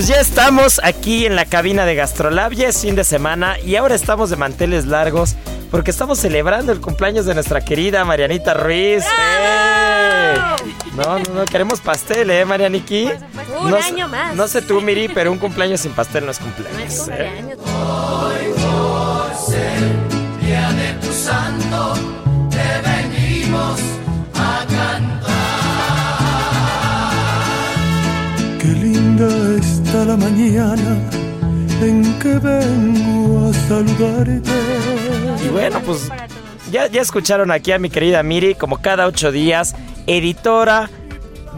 Pues ya estamos aquí en la cabina de Gastrolab, ya es fin de semana y ahora estamos de manteles largos porque estamos celebrando el cumpleaños de nuestra querida Marianita Ruiz. ¡Eh! No, no, no, queremos pastel, ¿eh, Marianiki? Un no, año sé- más. No sé tú, Miri, pero un cumpleaños sin pastel no es cumpleaños. ¿eh? Qué Y bueno, pues ya, ya escucharon aquí a mi querida Miri, como cada ocho días, editora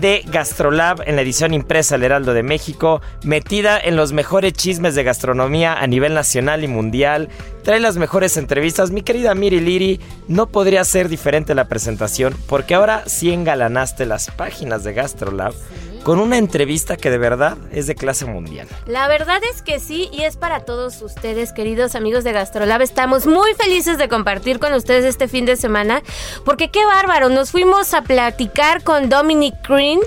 de Gastrolab en la edición impresa del Heraldo de México, metida en los mejores chismes de gastronomía a nivel nacional y mundial, trae las mejores entrevistas. Mi querida Miri Liri, no podría ser diferente la presentación, porque ahora sí engalanaste las páginas de Gastrolab con una entrevista que de verdad es de clase mundial. La verdad es que sí, y es para todos ustedes, queridos amigos de Gastrolab. Estamos muy felices de compartir con ustedes este fin de semana, porque qué bárbaro, nos fuimos a platicar con Dominic Green,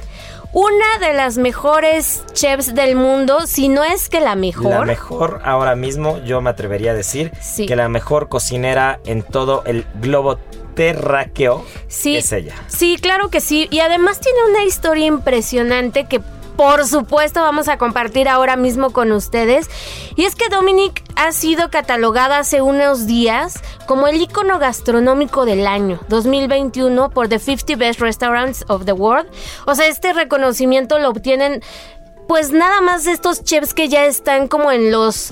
una de las mejores chefs del mundo, si no es que la mejor. La mejor ahora mismo, yo me atrevería a decir Sí. que la mejor cocinera en todo el globo terráqueo Sí, es ella. Sí, claro que sí. Y además tiene una historia impresionante que por supuesto vamos a compartir ahora mismo con ustedes. Y es que Dominic ha sido catalogada hace unos días como el icono gastronómico del año 2021 por The 50 Best Restaurants of the World. O sea, este reconocimiento lo obtienen pues nada más estos chefs que ya están como en los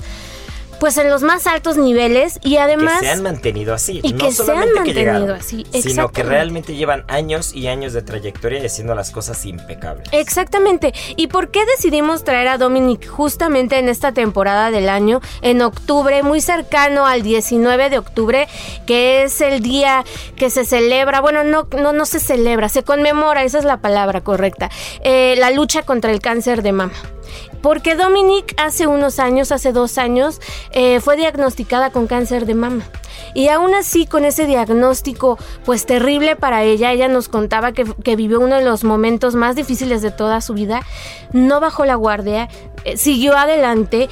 pues en los más altos niveles y además que se han mantenido así. y no que se han solamente que mantenido llegaron, así, Sino que realmente llevan años y años de trayectoria y haciendo las cosas impecables. Exactamente. ¿Y por qué decidimos traer a Dominic justamente en esta temporada del año, en octubre, muy cercano al 19 de octubre, que es el día que se celebra, bueno, no, no, no se celebra, se conmemora, esa es la palabra correcta, eh, la lucha contra el cáncer de mama. Porque Dominic hace unos años, hace dos años, eh, fue diagnosticada con cáncer de mama. Y aún así, con ese diagnóstico, pues terrible para ella, ella nos contaba que, vivió uno de los momentos más difíciles de toda su vida, no bajó la guardia, eh, siguió adelante.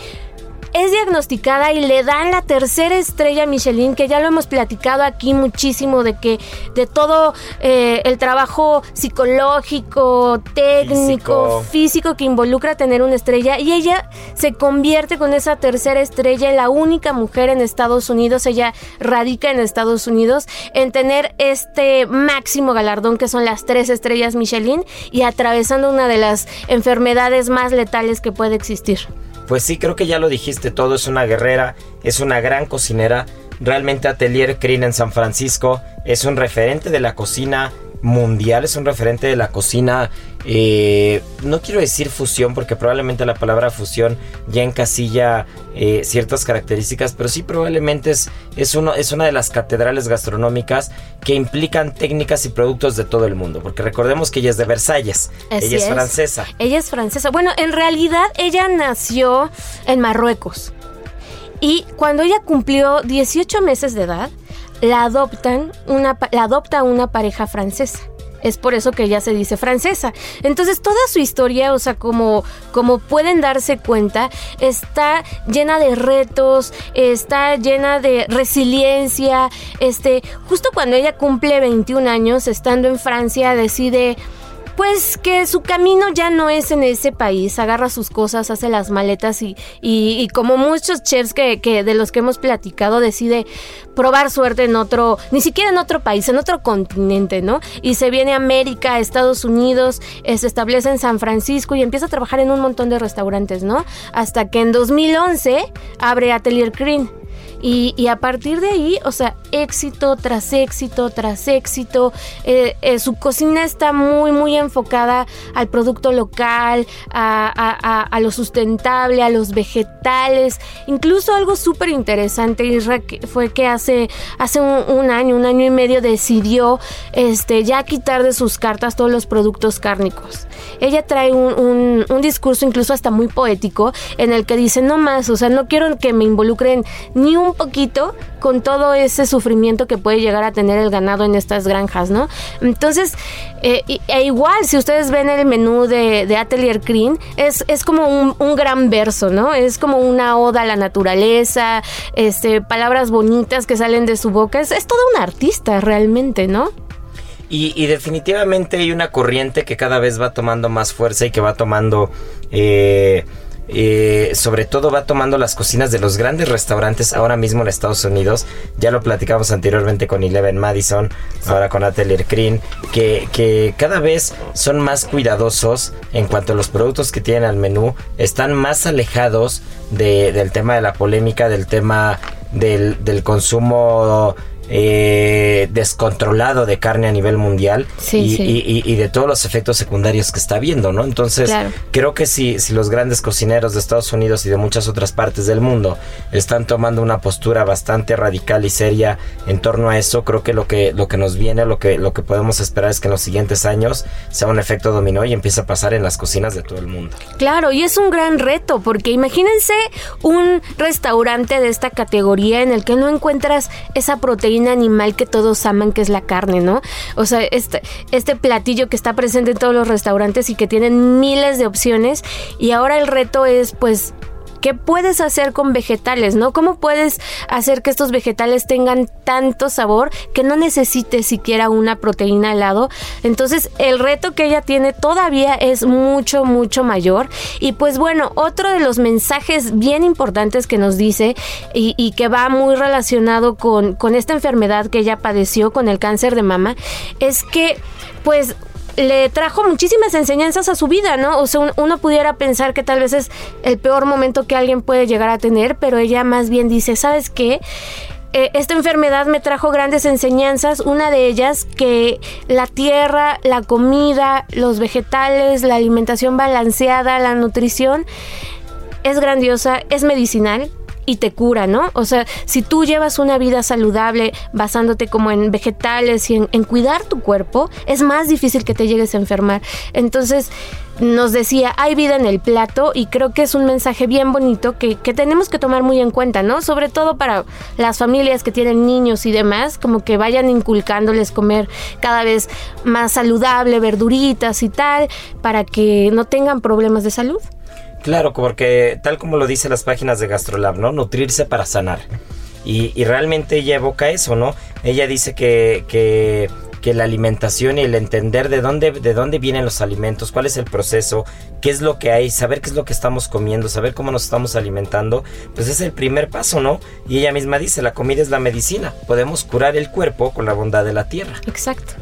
Es diagnosticada y le dan la tercera estrella Michelin, que ya lo hemos platicado aquí muchísimo, de que de todo eh, el trabajo psicológico, técnico, Físico. físico que involucra tener una estrella y ella se convierte con esa tercera estrella en la única mujer en Estados Unidos, ella radica en Estados Unidos, en tener este máximo galardón que son las tres estrellas Michelin y atravesando una de las enfermedades más letales que puede existir. Pues sí, creo que ya lo dijiste todo, es una guerrera, es una gran cocinera. Realmente Atelier Crin en San Francisco es un referente de la cocina mundial, es un referente de la cocina, eh, no quiero decir fusión, porque probablemente la palabra fusión ya encasilla eh, ciertas características, pero sí probablemente es, es, uno, es una de las catedrales gastronómicas que implican técnicas y productos de todo el mundo, porque recordemos que ella es de Versalles, ella es, francesa. Ella es francesa. Bueno, en realidad ella nació en Marruecos. Y cuando ella cumplió 18 meses de edad, la adoptan una, la adopta una pareja francesa. Es por eso que ella se dice francesa. Entonces toda su historia, o sea, como, como pueden darse cuenta, está llena de retos, está llena de resiliencia. Este, justo cuando ella cumple 21 años, estando en Francia, decide pues que su camino ya no es en ese país, agarra sus cosas, hace las maletas y, y, como muchos chefs que, que, de los que hemos platicado decide probar suerte en otro, ni siquiera en otro país, en otro continente, ¿no? Y se viene a América, a Estados Unidos, eh, se establece en San Francisco y empieza a trabajar en un montón de restaurantes, ¿no? Hasta que en 2011 abre Atelier Green y, a partir de ahí, o sea, éxito tras éxito tras éxito. Eh, eh, su cocina está muy, muy enfocada al producto local, a, lo sustentable, a los vegetales. Incluso algo súper interesante fue que hace, hace un, año, un año y medio decidió este, ya quitar de sus cartas todos los productos cárnicos. Ella trae un, un discurso incluso hasta muy poético en el que dice, no más, o sea, no quiero que me involucren ni un poquito con todo ese sufrimiento que puede llegar a tener el ganado en estas granjas, ¿no? Entonces, eh, e igual, si ustedes ven el menú de, Atelier Green, es, es como un, gran verso, ¿no? Es como una oda a la naturaleza, este, palabras bonitas que salen de su boca. Es, es todo un artista realmente, ¿no? Y, y, definitivamente hay una corriente que cada vez va tomando más fuerza y que va tomando eh, eh, sobre todo va tomando las cocinas de los grandes restaurantes ahora mismo en Estados Unidos. Ya lo platicamos anteriormente con Eleven Madison, ahora con Atelier Green, que, que cada vez son más cuidadosos en cuanto a los productos que tienen al menú, están más alejados del tema de la polémica, del tema del, del consumo eh, descontrolado de carne a nivel mundial y, de todos los efectos secundarios que está viendo, ¿no? Entonces, creo que si, si los grandes cocineros de Estados Unidos y de muchas otras partes del mundo están tomando una postura bastante radical y seria en torno a eso, creo que lo que, lo que nos viene, lo que, lo que podemos esperar es que en los siguientes años sea un efecto dominó y empiece a pasar en las cocinas de todo el mundo. Claro, y es un gran reto, porque imagínense un restaurante de esta categoría en el que no encuentras esa proteína animal que todos aman, que es la carne, ¿no? O sea, este, este platillo que está presente en todos los restaurantes y que tienen miles de opciones. Y ahora el reto es, pues, ¿Qué puedes hacer con vegetales, no? ¿Cómo puedes hacer que estos vegetales tengan tanto sabor que no necesites siquiera una proteína al lado? Entonces, el reto que ella tiene todavía es mucho, mucho mayor. Y pues bueno, otro de los mensajes bien importantes que nos dice y, que va muy relacionado con, con esta enfermedad que ella padeció, con el cáncer de mama, es que pues le trajo muchísimas enseñanzas a su vida, ¿no? O sea, uno pudiera pensar que tal vez es el peor momento que alguien puede llegar a tener, pero ella más bien dice, ¿sabes qué? Eh, esta enfermedad me trajo grandes enseñanzas, una de ellas que la tierra, la comida, los vegetales, la alimentación balanceada, la nutrición es grandiosa, es medicinal, y te cura, ¿no? O sea, si tú llevas una vida saludable basándote como en vegetales y en, cuidar tu cuerpo, es más difícil que te llegues a enfermar. Entonces, nos decía, hay vida en el plato y creo que es un mensaje bien bonito que, que, tenemos que tomar muy en cuenta, ¿no? Sobre todo para las familias que tienen niños y demás, como que vayan inculcándoles comer cada vez más saludable, verduritas y tal, para que no tengan problemas de salud. Claro, porque tal como lo dicen las páginas de GastroLab, ¿no? Nutrirse para sanar. Y, realmente ella evoca eso, ¿no? Ella dice que, que, que, la alimentación y el entender de dónde, de dónde vienen los alimentos, cuál es el proceso, qué es lo que hay, saber qué es lo que estamos comiendo, saber cómo nos estamos alimentando, pues es el primer paso, ¿no? Y ella misma dice, la comida es la medicina, podemos curar el cuerpo con la bondad de la tierra. Exacto.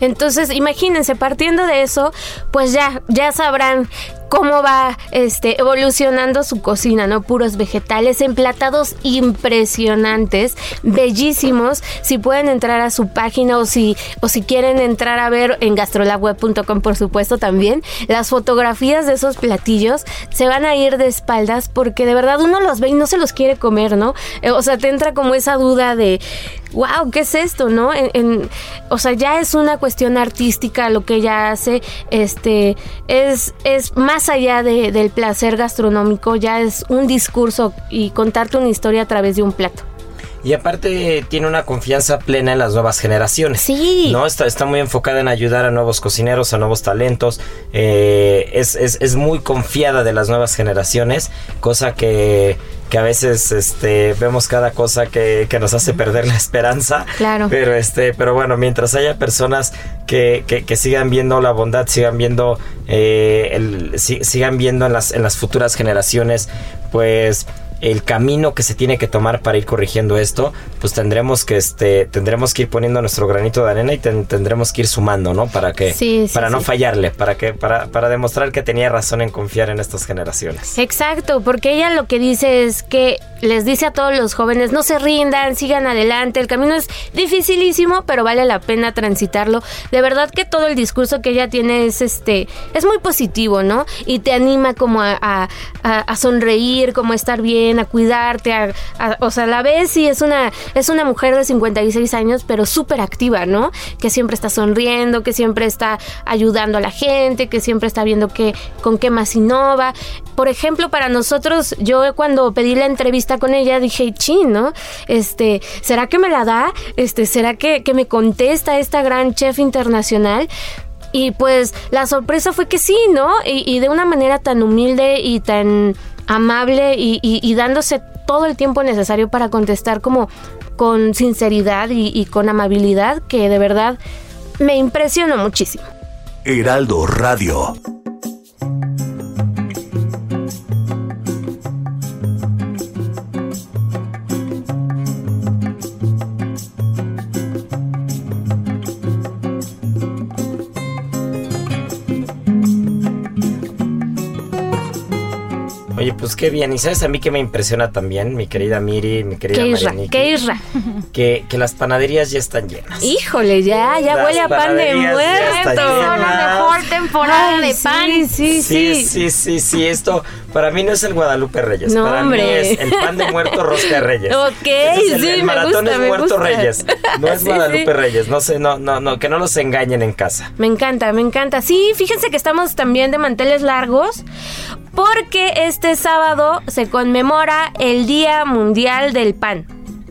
Entonces, imagínense, partiendo de eso, pues ya, ya sabrán cómo va este, evolucionando su cocina, ¿no? Puros vegetales, emplatados impresionantes, bellísimos. Si pueden entrar a su página o si, o si quieren entrar a ver en gastrolabweb.com, por supuesto, también, las fotografías de esos platillos se van a ir de espaldas porque de verdad uno los ve y no se los quiere comer, ¿no? Eh, o sea, te entra como esa duda de, wow, ¿qué es esto, no? En, o sea, ya es una cuestión artística lo que ella hace, este, es, es más allá de, del placer gastronómico, ya es un discurso y contarte una historia a través de un plato. Y aparte tiene una confianza plena en las nuevas generaciones. Sí. ¿no? Está, está muy enfocada en ayudar a nuevos cocineros, a nuevos talentos. Eh, es, es, es, muy confiada de las nuevas generaciones, cosa que, que a veces este, vemos cada cosa que, que, nos hace perder la esperanza. Claro. Pero, este, pero bueno, mientras haya personas que, que, que sigan viendo la bondad, sigan viendo, eh, el, sigan viendo en las, en las futuras generaciones, pues el camino que se tiene que tomar para ir corrigiendo esto, pues tendremos que este tendremos que ir poniendo nuestro granito de arena y tendremos que ir sumando, ¿no? Para que sí, sí, para no fallarle, para que para para demostrar que tenía razón en confiar en estas generaciones. Exacto, porque ella lo que dice es que les dice a todos los jóvenes, no se rindan, sigan adelante, el camino es dificilísimo, pero vale la pena transitarlo. De verdad que todo el discurso que ella tiene es este es muy positivo, ¿no? Y te anima como a, a, a sonreír, como a estar bien, a cuidarte, a, o sea, la ves y es una es una mujer de 56 años, pero súper activa, ¿no? Que siempre está sonriendo, que siempre está ayudando a la gente, que siempre está viendo que con qué más innova. Por ejemplo, para nosotros, yo cuando pedí la entrevista con ella dije, chin, ¿no? Este, ¿será que me la da? Este, ¿será que, que me contesta esta gran chef internacional? Y pues la sorpresa fue que sí, ¿no? Y de una manera tan humilde y tan amable y, dándose todo el tiempo necesario para contestar como con sinceridad y, y, con amabilidad que de verdad me impresionó muchísimo. Heraldo Radio. Pues qué bien. Y sabes a mí que me impresiona también, mi querida Miri, mi querida ¿Qué isra? ¿Qué isra? Que, que las panaderías ya están llenas. Híjole, ya, ya Las huele a pan de muerto. la mejor temporada Ay, de pan. Sí, sí, Sí, sí. sí, sí, sí, esto para mí no es el Guadalupe Reyes, No, para hombre. mí es el pan de muerto rosca de Reyes. Ok, Ese es el, sí, el me maratón gusta, es me muerto gusta. Reyes, no es Sí, Guadalupe sí. Reyes, no sé, no, no, no, que no los engañen en casa. Me encanta, me encanta. Sí, fíjense que estamos también de manteles largos porque este sábado se conmemora el Día Mundial del Pan.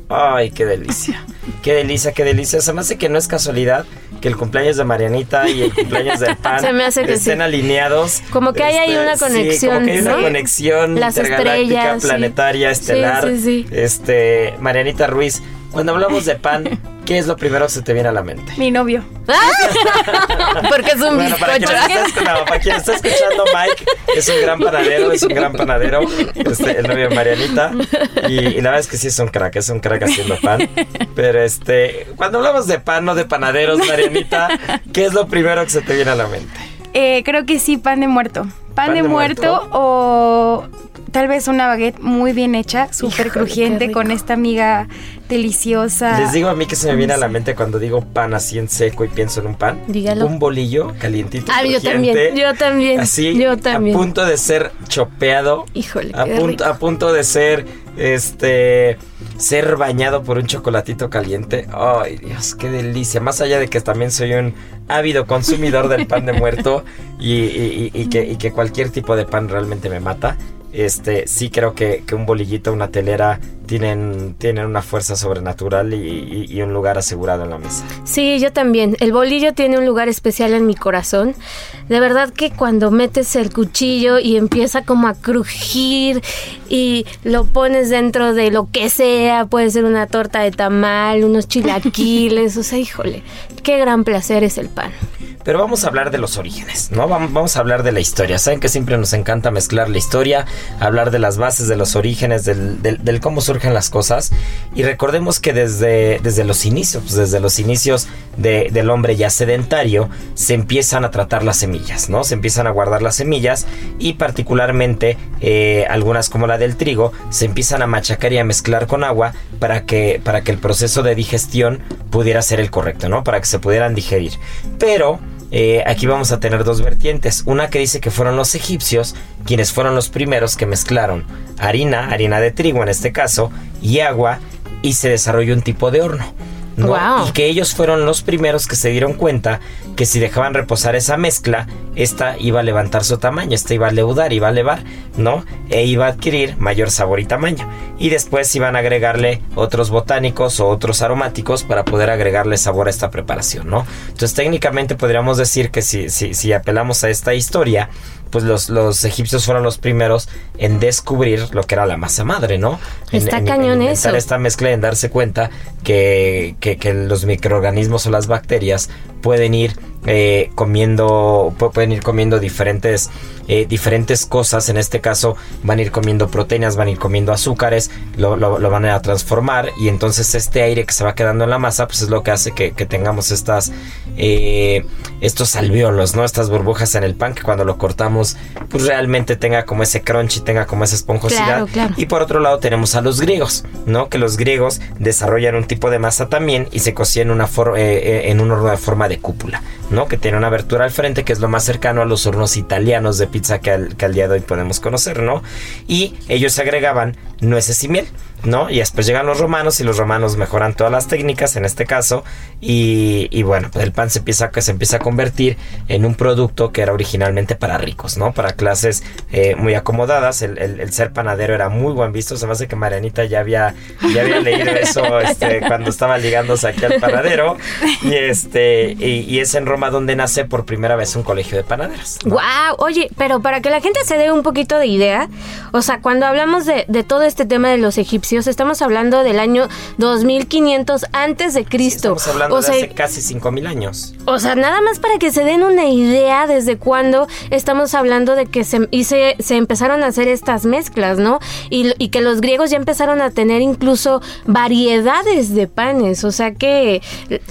Ay, qué delicia. Qué delicia, qué delicia. Se me hace que no es casualidad que el cumpleaños de Marianita y el cumpleaños del pan Se me hace que estén sí. alineados. Como que hay ahí Este, una sí, conexión, como que hay una conexión Las intergaláctica, estrellas, sí. planetaria, Sí, estelar. sí, sí. Este, Marianita Ruiz, cuando hablamos de pan, ¿qué es lo primero que se te viene a la mente? Mi novio. Porque es un Bueno, para quien, está, no, para quien está escuchando, Mike es un gran panadero, es un gran panadero, este, el novio de Marianita. Y, y la verdad es que sí es un crack, es un crack haciendo pan. Pero este, cuando hablamos de pan, no de panaderos, Marianita, ¿qué es lo primero que se te viene a la mente? Eh, creo que sí, pan de muerto. Pan, ¿Pan de, de muerto, muerto? o tal vez una baguette muy bien hecha, súper crujiente, con esta amiga deliciosa. Les digo a mí que se me viene a la mente cuando digo pan así en seco y pienso en un pan. Dígalo. Un bolillo calientito. Ah, yo también, yo también, Así, yo también. a punto de ser chopeado. Híjole, a qué punto, rico. a punto de ser este ser bañado por un chocolatito caliente. Ay, Dios, qué delicia. Más allá de que también soy un ávido consumidor del pan de muerto y, y- y- y que, y que cualquier tipo de pan realmente me mata. Este, sí creo que, un bolillito, una telera tienen, tienen una fuerza sobrenatural y, y- y un lugar asegurado en la mesa. Sí, yo también. El bolillo tiene un lugar especial en mi corazón. De verdad que cuando metes el cuchillo y empieza como a crujir y lo pones dentro de lo que sea, puede ser una torta de tamal, unos chilaquiles, o sea, híjole, qué gran placer es el pan. Pero vamos a hablar de los orígenes, ¿no? Vamos, a hablar de la historia. Saben que siempre nos encanta mezclar la historia, hablar de las bases, de los orígenes, del, cómo surgen las cosas. Y recordemos que desde, desde los inicios, desde los inicios de- del hombre ya sedentario, se empiezan a tratar las semillas, ¿no? Se empiezan a guardar las semillas y particularmente eh, algunas como la del trigo se empiezan a machacar y a mezclar con agua para que, para que el proceso de digestión pudiera ser el correcto, ¿no? Para que se pudieran digerir. Pero eh, aquí vamos a tener dos vertientes. Una que dice que fueron los egipcios quienes fueron los primeros que mezclaron harina, harina de trigo en este caso, y agua y se desarrolló un tipo de horno. Y que ellos fueron los primeros que se dieron cuenta que si dejaban reposar esa mezcla, esta iba a levantar su tamaño, esta iba a leudar, iba a elevar, ¿no? E iba a adquirir mayor sabor y tamaño. Y después iban a agregarle otros botánicos o otros aromáticos para poder agregarle sabor a esta preparación, ¿no? Entonces técnicamente podríamos decir que si, si, si apelamos a esta historia, pues los, los egipcios fueron los primeros en descubrir lo que era la masa madre, ¿no? En- Está en- en cañón inventar eso. esta mezcla en darse cuenta que, que- que los microorganismos o las bacterias pueden ir eh, comiendo pu- pueden ir comiendo diferentes eh, diferentes cosas en este caso van a ir comiendo proteínas van a ir comiendo azúcares lo, lo- lo van a transformar y entonces este aire que se va quedando en la masa pues es lo que hace que, que tengamos estas eh, estos alveolos no estas burbujas en el pan que cuando lo cortamos pues realmente tenga como ese crunch y tenga como esa esponjosidad Claro, claro. y por otro lado tenemos a los griegos, ¿no? Que los griegos desarrollan un tipo de masa también y se cocían en, una for- eh, eh, en un horno de forma de cúpula, ¿no? Que tiene una abertura al frente que es lo más cercano a los hornos italianos de pizza que al, que al día de hoy podemos conocer, ¿no? Y ellos agregaban nueces y miel, ¿no? Y después llegan los romanos y los romanos mejoran todas las técnicas en este caso y, y bueno, pues el pan se empieza, se empieza a convertir en un producto que era originalmente para ricos, ¿no? Para clases eh, muy acomodadas. El, el- el ser panadero era muy buen visto. Se me hace que Marianita ya había, ya había leído eso este, cuando estaba ligándose aquí al panadero. Y, este, y, y es en Roma donde nace por primera vez un colegio de panaderos. ¿no? Wow, oye, pero para que la gente se dé un poquito de idea, o sea, cuando hablamos de, de todo este tema de los egipcios, estamos hablando del año 2500 antes de Cristo. Estamos hablando o de sea, hace casi 5000 años. O sea, nada más para que se den una idea desde cuándo estamos hablando de que se, y se, se empezaron a hacer estas mezclas, ¿no? Y, y que los griegos ya empezaron a tener incluso variedades de panes. O sea que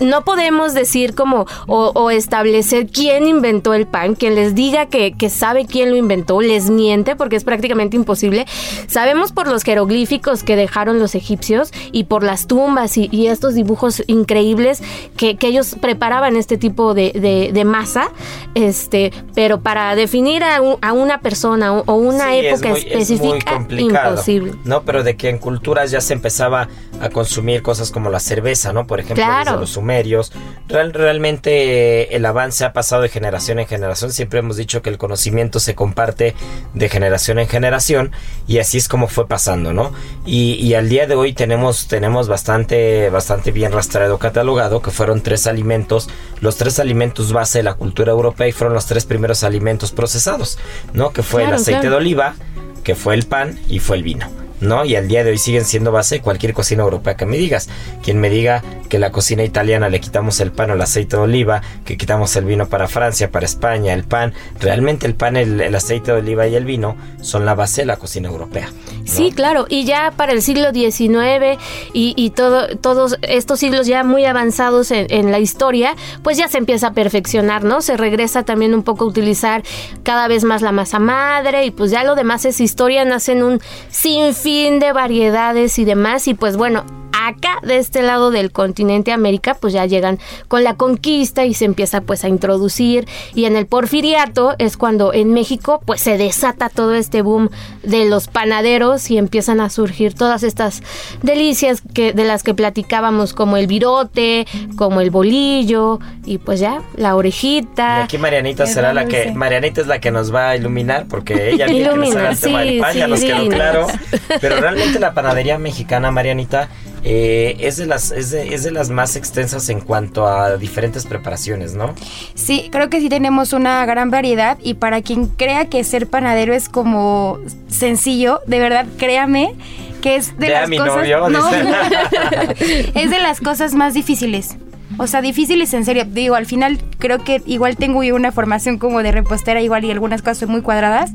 no podemos decir como o, o establecer quién inventó el pan. Quien les diga que, que sabe quién lo inventó les miente porque es prácticamente imposible. Sabemos por los jeroglíficos que dejaron los egipcios y por las tumbas y, y estos dibujos increíbles que, que ellos preparaban este tipo de, de- de masa, este, pero para definir a, un- a una persona o, o una Sí, época es muy específica, imposible. No, pero de que en culturas ya se empezaba a consumir cosas como la cerveza, ¿no? Por ejemplo, Claro. desde los sumerios. Real- realmente eh, el avance ha pasado de generación en generación. Siempre hemos dicho que el conocimiento se comparte de generación en generación y así es como fue pasando, ¿no? Y, y al día de hoy tenemos, tenemos bastante, bastante bien rastreado, catalogado, que fueron tres alimentos, los tres alimentos base de la cultura europea y fueron los tres primeros alimentos procesados, ¿no? Que fue Claro, el aceite claro. de oliva, que fue el pan y fue el vino. ¿No? Y al día de hoy siguen siendo base de cualquier cocina europea que me digas. Quien me diga que la cocina italiana le quitamos el pan o el aceite de oliva, que quitamos el vino para Francia, para España, el pan. Realmente el pan, el, aceite de oliva y el vino son la base de la cocina europea. Sí, claro, y ya para el siglo XIX y, y todo, todos estos siglos ya muy avanzados en, en la historia, pues ya se empieza a perfeccionar, ¿no? Se regresa también un poco a utilizar cada vez más la masa madre y pues ya lo demás es historia, nacen un sinfín de variedades y demás y pues bueno, acá de este lado del continente América pues ya llegan con la conquista y se empieza pues a introducir y en el porfiriato es cuando en México pues se desata todo este boom de los panaderos y empiezan a surgir todas estas delicias que de las que platicábamos como el virote, como el bolillo y pues ya la Y orejita. aquí Marianita será la que Marianita es la que nos va a iluminar porque ella viene que Ilumina, el tema del sí, pan, ya sí, nos quedó claro. Pero realmente la panadería mexicana, Marianita, eh, es de las es de, es de las más extensas en cuanto a diferentes preparaciones, ¿no? Sí, creo que sí tenemos una gran variedad y para quien crea que ser panadero es como sencillo, de verdad créame que es de Ve a las mi cosas novio, no, es de las cosas más difíciles. O sea, difíciles en serio. Digo, al final creo que igual tengo yo una formación como de repostera, igual y algunas cosas son muy cuadradas,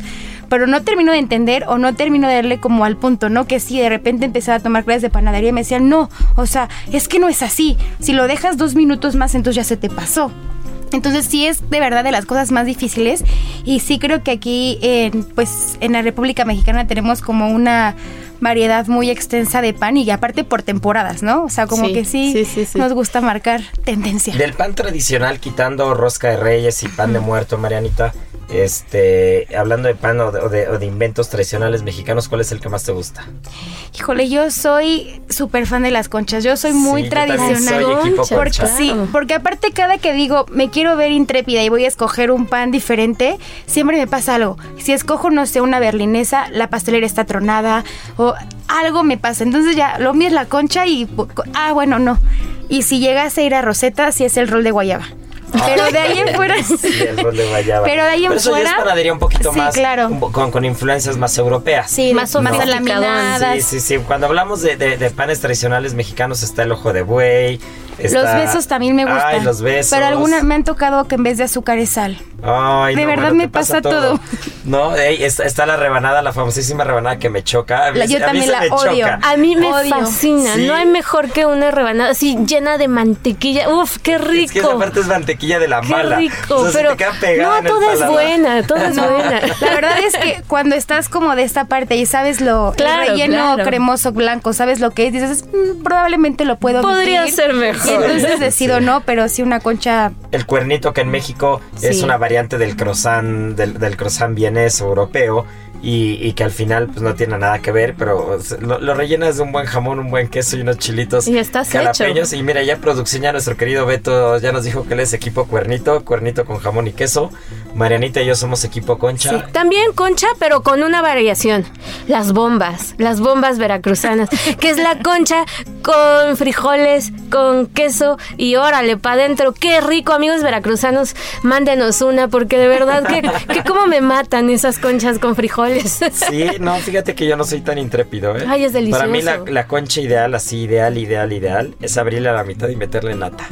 pero no termino de entender o no termino de darle como al punto, ¿no? Que si de repente empezaba a tomar clases de panadería y me decían, no, o sea, es que no es así. Si lo dejas dos minutos más, entonces ya se te pasó. Entonces sí es de verdad de las cosas más difíciles y sí creo que aquí pues en la República Mexicana tenemos como una variedad muy extensa de pan y aparte por temporadas, ¿no? O sea, como Sí, que sí, sí, sí, sí. nos gusta marcar tendencia. Del pan tradicional, quitando rosca de reyes y pan de muerto, Marianita, este, hablando de pan o de, o de- o de inventos tradicionales mexicanos, ¿cuál es el que más te gusta? Híjole, yo soy súper fan de las conchas. Yo soy muy Sí, yo tradicional. soy porque concha. sí, porque aparte cada que digo me quiero ver intrépida y voy a escoger un pan diferente, siempre me pasa algo. Si escojo, no sé, una berlinesa, la pastelera está tronada o algo me pasa. Entonces ya, lo mío la concha y, ah, bueno, no. Y si llegase a ir a Rosetta, sí es el rol de guayaba. Pero de ahí en fuera... Sí, el rol de guayaba. Pero de ahí en eso ya fuera- es panadería un poquito Sí, más, claro. un po- con, con influencias más europeas. Sí, Más más sofisticadón. laminadas. Sí, sí, sí. Cuando hablamos de, de- de panes tradicionales mexicanos está el ojo de buey. está- Los besos también me gustan. Ay, los besos. Pero alguna me han tocado que en vez de azúcar es sal. Ay, De no, verdad bueno, me te pasa todo. No, ey, está, está la rebanada, la famosísima rebanada que me choca. A mí La- se- yo a mí también se la me odio. choca. A mí me Odio. fascina. Sí. No hay mejor que una rebanada así llena de mantequilla. Uf, qué rico. Es que esa parte es mantequilla de la Qué mala. rico, O sea, se pero te queda pegada en no, el toda es buena, toda es buena. La verdad es que cuando estás como de esta parte y sabes lo Claro, el relleno claro. cremoso blanco, sabes lo que es, dices, "Mm, probablemente lo puedo Podría omitir". ser mejor. Y entonces decido Sí. no, pero sí una concha El cuernito que en México es una variante del croissant, del, del croissant vienés europeo. Y, y que al final pues no tiene nada que ver, pero lo, lo rellenas de un buen jamón, un buen queso y unos chilitos Y estás jalapeños. hecho. Y mira, ya producción, ya nuestro querido Beto ya nos dijo que él es equipo cuernito, cuernito con jamón y queso. Marianita y yo somos equipo concha. Sí, también concha, pero con una variación. Las bombas, las bombas veracruzanas, que es la concha con frijoles, con queso y órale, pa' adentro. Qué rico, amigos veracruzanos, mándenos una, porque de verdad que, que cómo me matan esas conchas con frijoles. Sí, no, fíjate que yo no soy tan intrépido, ¿eh? Ay, es Para mí la, delicioso. la concha ideal, así, ideal, ideal, ideal, es abrirle a la mitad y meterle nata.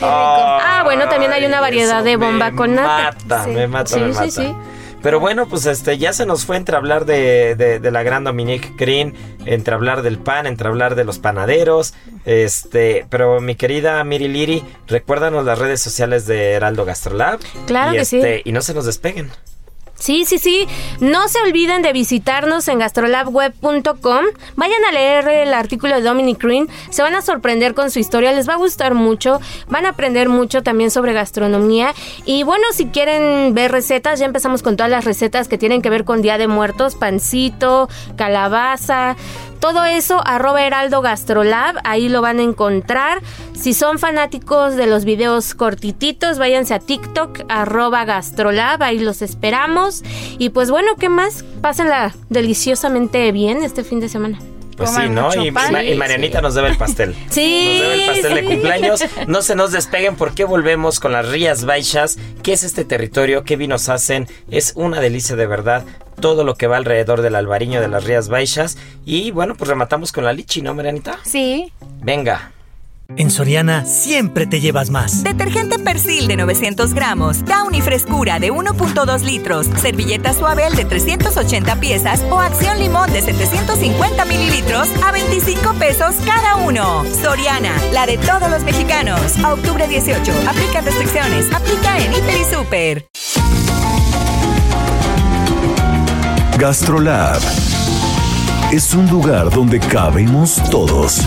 Ah, bueno, también hay una variedad de bomba me con nata. Mata, Sí. me mata, Sí, me sí, mata. sí. Pero bueno, pues este ya se nos fue entre hablar de, de- de la gran Dominique Green, entre hablar del pan, entre hablar de los panaderos, este, pero mi querida Miri Liri, recuérdanos las redes sociales de Heraldo Gastrolab. Claro y que sí. este, Y no se nos despeguen. Sí, sí, sí. No se olviden de visitarnos en gastrolabweb.com. Vayan a leer el artículo de Dominic Green. Se van a sorprender con su historia. Les va a gustar mucho. Van a aprender mucho también sobre gastronomía. Y bueno, si quieren ver recetas, ya empezamos con todas las recetas que tienen que ver con Día de Muertos, pancito, calabaza. Todo eso, arroba Heraldo Gastrolab, ahí lo van a encontrar. Si son fanáticos de los videos cortititos, váyanse a TikTok, arroba Gastrolab, ahí los esperamos. Y pues bueno, ¿qué más? Pásenla deliciosamente bien este fin de semana. Pues Coman sí, ¿no? Y, Marianita nos debe el pastel. Sí, Nos debe el pastel de cumpleaños. No se nos despeguen porque volvemos con las Rías Baixas. ¿Qué es este territorio? ¿Qué vinos hacen? Es una delicia de verdad. Todo lo que va alrededor del albariño de las Rías Baixas. Y bueno, pues rematamos con la lichi, ¿no, Marianita? Sí. Venga. En Soriana siempre te llevas más. Detergente Persil de 900 gramos, Downy Frescura de 1.2 litros, servilleta Suabel de 380 piezas o Acción Limón de 750 mililitros a 25 pesos cada uno. Soriana, la de todos los mexicanos. A octubre 18, aplica restricciones, aplica en Hiper y Super. Gastrolab es un lugar donde cabemos todos.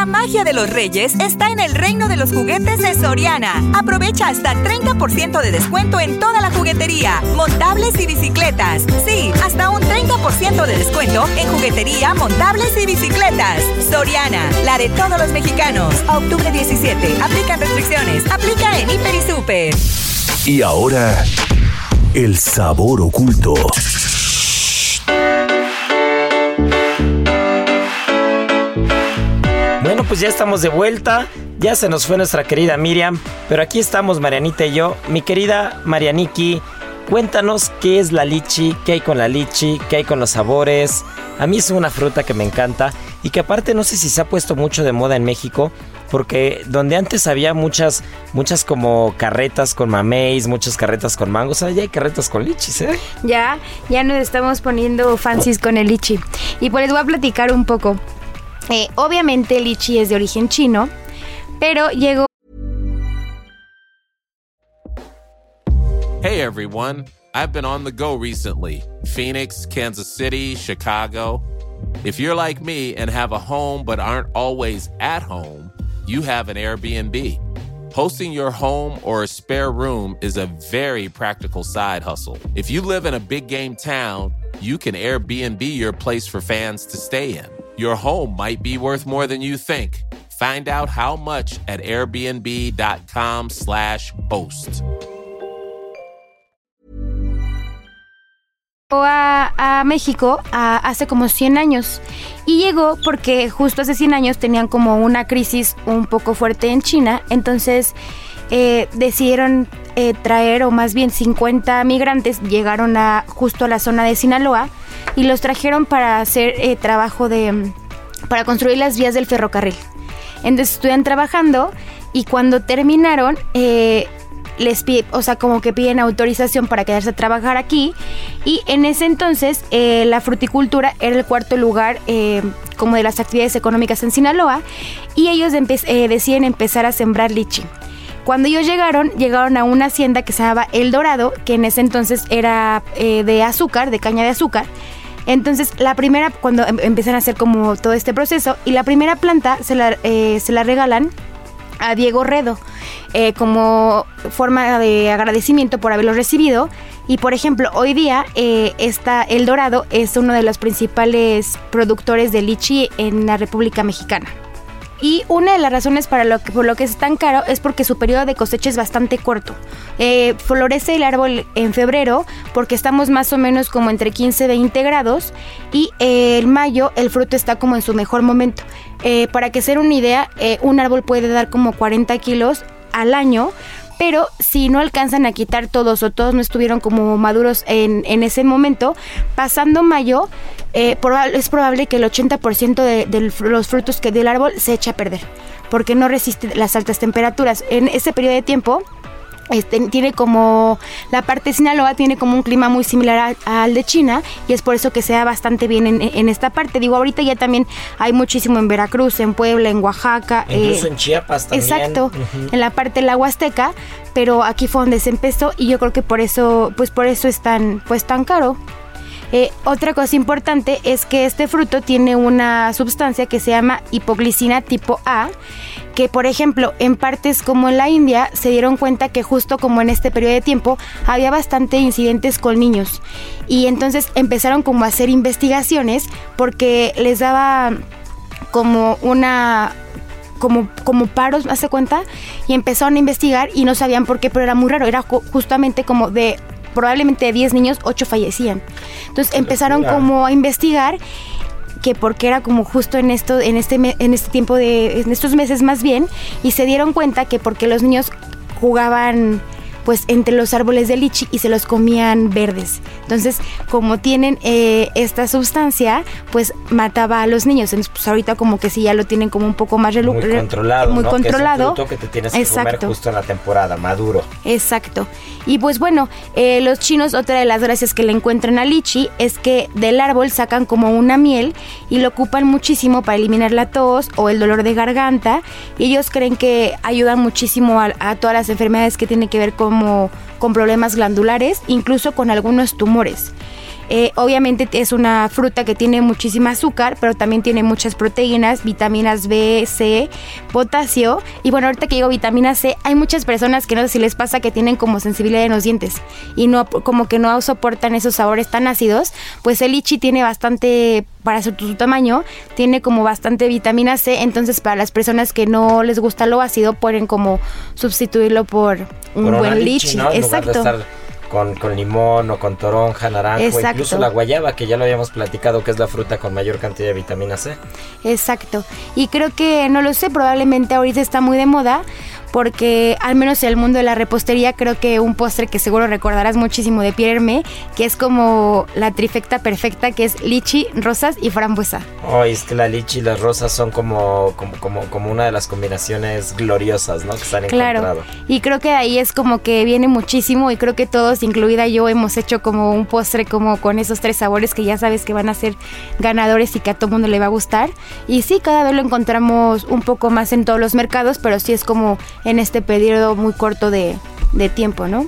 La magia de los reyes está en el reino de los juguetes de Soriana. Aprovecha hasta 30% de descuento en toda la juguetería, montables y bicicletas. Sí, hasta un 30% de descuento en juguetería, montables y bicicletas. Soriana, la de todos los mexicanos. Octubre 17, aplican restricciones, aplica en Hiper y Super. Y ahora, el sabor oculto. Pues ya estamos de vuelta. Ya se nos fue nuestra querida Miriam, pero aquí estamos Marianita y yo. Mi querida Marianiki, cuéntanos qué es la lichi, qué hay con la lichi, qué hay con los sabores. A mí es una fruta que me encanta y que aparte no sé si se ha puesto mucho de moda en México, porque donde antes había muchas, muchas como carretas con mameis, muchas carretas con mangos, ahora ya hay carretas con lichis, ¿eh? Ya, ya nos estamos poniendo fancies con el lichi. Y pues les voy a platicar un poco. Eh, obviamente lichi es de origen chino, pero llegó Hey everyone, I've been on the go recently Phoenix, Kansas City, Chicago. If you're like me and have a home but aren't always at home, you have an Airbnb. Hosting your home or a spare room is a very practical side hustle. If you live in a big game town, you can Airbnb your place for fans to stay in. Your home might be worth more than you think. Find out how much at airbnb.com/slash host. a, a México a- hace como 100 años y llegó porque justo hace 100 años tenían como una crisis un poco fuerte en China, entonces eh, decidieron eh, traer o más bien 50 migrantes llegaron a justo a la zona de Sinaloa y los trajeron para hacer eh, trabajo de para construir las vías del ferrocarril. Entonces estuvieron trabajando y cuando terminaron, eh, les pide, o sea, como que piden autorización para quedarse a trabajar aquí. Y en ese entonces, eh, la fruticultura era el cuarto lugar eh, como de las actividades económicas en Sinaloa. Y ellos empe- eh, deciden empezar a sembrar lichi. Cuando ellos llegaron, llegaron a una hacienda que se llamaba El Dorado, que en ese entonces era eh, de azúcar, de caña de azúcar. Entonces, la primera, cuando em- empiezan a hacer como todo este proceso, y la primera planta se la, eh, se la regalan a Diego Redo eh, como forma de agradecimiento por haberlo recibido. Y por ejemplo, hoy día está El Dorado es uno de los principales productores de lichi en la República Mexicana. Y una de las razones para lo que, por lo que es tan caro es porque su periodo de cosecha es bastante corto. Eh, florece el árbol en febrero porque estamos más o menos como entre 15 y 20 grados y eh, en mayo el fruto está como en su mejor momento. Eh, para que se den una idea, eh, un árbol puede dar como 40 kilos al año, pero si no alcanzan a quitar todos o todos no estuvieron como maduros en, en ese momento, pasando mayo, eh, es probable que el 80% de, de los frutos que del árbol se echa a perder, porque no resiste las altas temperaturas. En ese periodo de tiempo, este, tiene como la parte de Sinaloa tiene como un clima muy similar a- al de China y es por eso que se da bastante bien en, en esta parte. Digo, ahorita ya también hay muchísimo en Veracruz, en Puebla, en Oaxaca. Incluso eh, en Chiapas también. Exacto, en la parte de la Huasteca, pero aquí fue donde se empezó y yo creo que por eso, pues por eso es tan, pues tan caro. Eh, otra cosa importante es que este fruto tiene una sustancia que se llama hipoglicina tipo A, que por ejemplo en partes como en la India se dieron cuenta que justo como en este periodo de tiempo había bastante incidentes con niños. Y entonces empezaron como a hacer investigaciones porque les daba como una como, como paros, hace cuenta, y empezaron a investigar y no sabían por qué, pero era muy raro, era ju- justamente como de probablemente de 10 niños, 8 fallecían. Entonces empezaron como a investigar que porque era como justo en esto en este en este tiempo de en estos meses más bien y se dieron cuenta que porque los niños jugaban pues entre los árboles de lichi y se los comían verdes. Entonces, como tienen eh, esta sustancia, pues mataba a los niños. Entonces, pues ahorita como que sí ya lo tienen como un poco más Muy controlado, muy ¿no? controlado. Que es un que te tienes que comer Exacto. justo en la temporada, maduro. Exacto. Y pues bueno, eh, los chinos, otra de las gracias que le encuentran al lichi es que del árbol sacan como una miel y lo ocupan muchísimo para eliminar la tos o el dolor de garganta. Y ellos creen que ayudan muchísimo a, a todas las enfermedades que tienen que ver como con problemas glandulares, incluso con algunos tumores. Eh, obviamente es una fruta que tiene muchísima azúcar, pero también tiene muchas proteínas, vitaminas B, C, potasio. Y bueno, ahorita que digo vitamina C, hay muchas personas que no sé si les pasa que tienen como sensibilidad en los dientes y no como que no soportan esos sabores tan ácidos. Pues el lichi tiene bastante para su, su tamaño, tiene como bastante vitamina C, entonces para las personas que no les gusta lo ácido pueden como sustituirlo por un Por buen lichi, Exacto. Con, con limón o con toronja, naranja, Exacto. incluso la guayaba, que ya lo habíamos platicado, que es la fruta con mayor cantidad de vitamina C. Exacto. Y creo que, no lo sé, probablemente ahorita está muy de moda porque al menos en el mundo de la repostería creo que un postre que seguro recordarás muchísimo de Pierre Hermé, que es como la trifecta perfecta, que es lichi, rosas y frambuesa. Oh, es que la lichi y las rosas son como, como, como, como una de las combinaciones gloriosas, ¿no? Que se han Claro. encontrado. Y creo que ahí es como que viene muchísimo y creo que todos, incluida yo, hemos hecho como un postre como con esos tres sabores que ya sabes que van a ser ganadores y que a todo mundo le va a gustar. Y sí, cada vez lo encontramos un poco más en todos los mercados, pero sí es como en este periodo muy corto de, de tiempo, ¿no?